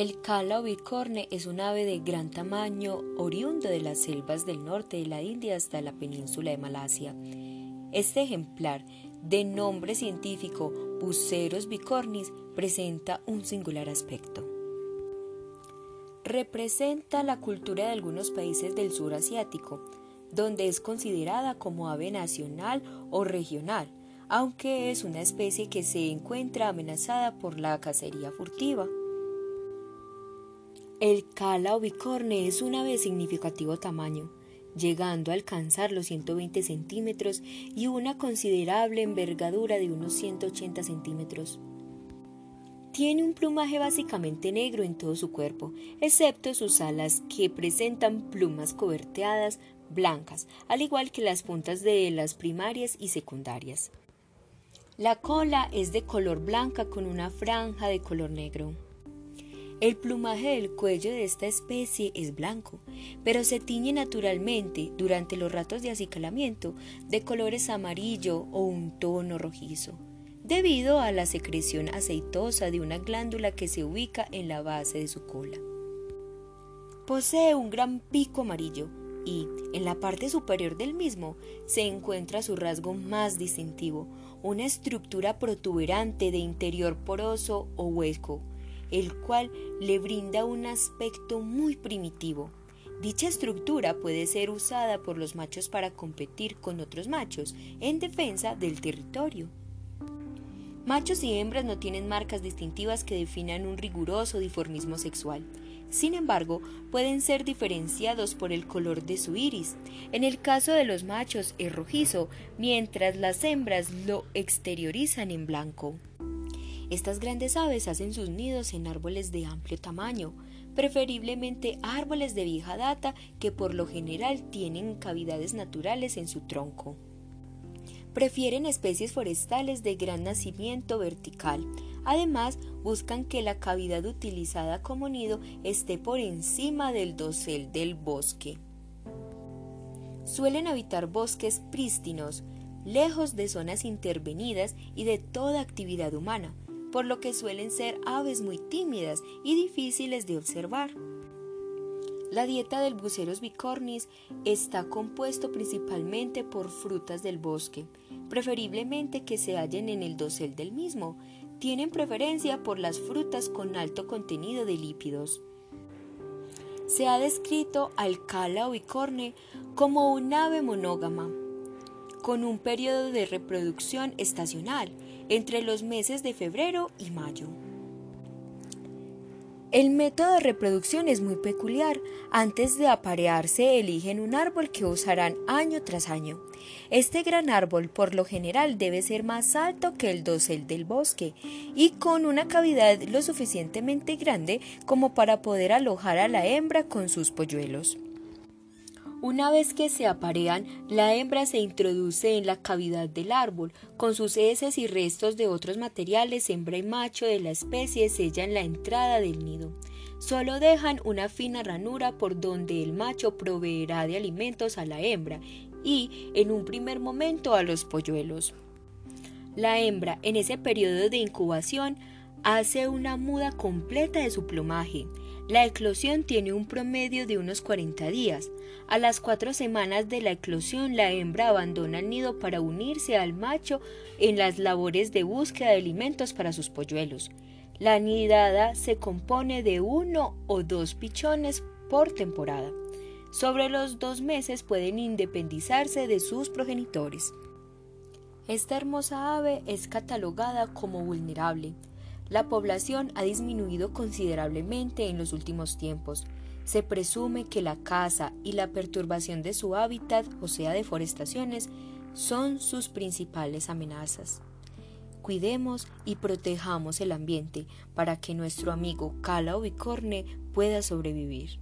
El cala bicorne es un ave de gran tamaño oriundo de las selvas del norte de la India hasta la península de Malasia. Este ejemplar, de nombre científico Buceros bicornis, presenta un singular aspecto. Representa la cultura de algunos países del sur asiático, donde es considerada como ave nacional o regional, aunque es una especie que se encuentra amenazada por la cacería furtiva. El cala o bicorne es un ave de significativo tamaño, llegando a alcanzar los 120 centímetros y una considerable envergadura de unos 180 centímetros. Tiene un plumaje básicamente negro en todo su cuerpo, excepto sus alas que presentan plumas coberteadas blancas, al igual que las puntas de las primarias y secundarias. La cola es de color blanca con una franja de color negro. El plumaje del cuello de esta especie es blanco, pero se tiñe naturalmente durante los ratos de acicalamiento de colores amarillo o un tono rojizo, debido a la secreción aceitosa de una glándula que se ubica en la base de su cola. Posee un gran pico amarillo y, en la parte superior del mismo, se encuentra su rasgo más distintivo, una estructura protuberante de interior poroso o hueco, el cual le brinda un aspecto muy primitivo. Dicha estructura puede ser usada por los machos para competir con otros machos en defensa del territorio. Machos y hembras no tienen marcas distintivas que definan un riguroso diformismo sexual. Sin embargo, pueden ser diferenciados por el color de su iris. En el caso de los machos es rojizo, mientras las hembras lo exteriorizan en blanco. Estas grandes aves hacen sus nidos en árboles de amplio tamaño, preferiblemente árboles de vieja data que por lo general tienen cavidades naturales en su tronco. Prefieren especies forestales de gran nacimiento vertical. Además, buscan que la cavidad utilizada como nido esté por encima del dosel del bosque. Suelen habitar bosques prístinos, lejos de zonas intervenidas y de toda actividad humana, por lo que suelen ser aves muy tímidas y difíciles de observar. La dieta del Buceros bicornis está compuesto principalmente por frutas del bosque, preferiblemente que se hallen en el dosel del mismo. Tienen preferencia por las frutas con alto contenido de lípidos. Se ha descrito al cala o bicorne como un ave monógama, con un periodo de reproducción estacional entre los meses de febrero y mayo. El método de reproducción es muy peculiar. Antes de aparearse eligen un árbol que usarán año tras año. Este gran árbol por lo general debe ser más alto que el dosel del bosque y con una cavidad lo suficientemente grande como para poder alojar a la hembra con sus polluelos. Una vez que se aparean, la hembra se introduce en la cavidad del árbol. Con sus heces y restos de otros materiales, hembra y macho de la especie sellan la entrada del nido. Solo dejan una fina ranura por donde el macho proveerá de alimentos a la hembra y, en un primer momento, a los polluelos. La hembra, en ese periodo de incubación, hace una muda completa de su plumaje. La eclosión tiene un promedio de unos 40 días. A las cuatro semanas de la eclosión, la hembra abandona el nido para unirse al macho en las labores de búsqueda de alimentos para sus polluelos. La nidada se compone de uno o dos pichones por temporada. Sobre los dos meses pueden independizarse de sus progenitores. Esta hermosa ave es catalogada como vulnerable la población ha disminuido considerablemente en los últimos tiempos. Se presume que la caza y la perturbación de su hábitat, o sea, deforestaciones, son sus principales amenazas. Cuidemos y protejamos el ambiente para que nuestro amigo Cala Bicorne pueda sobrevivir.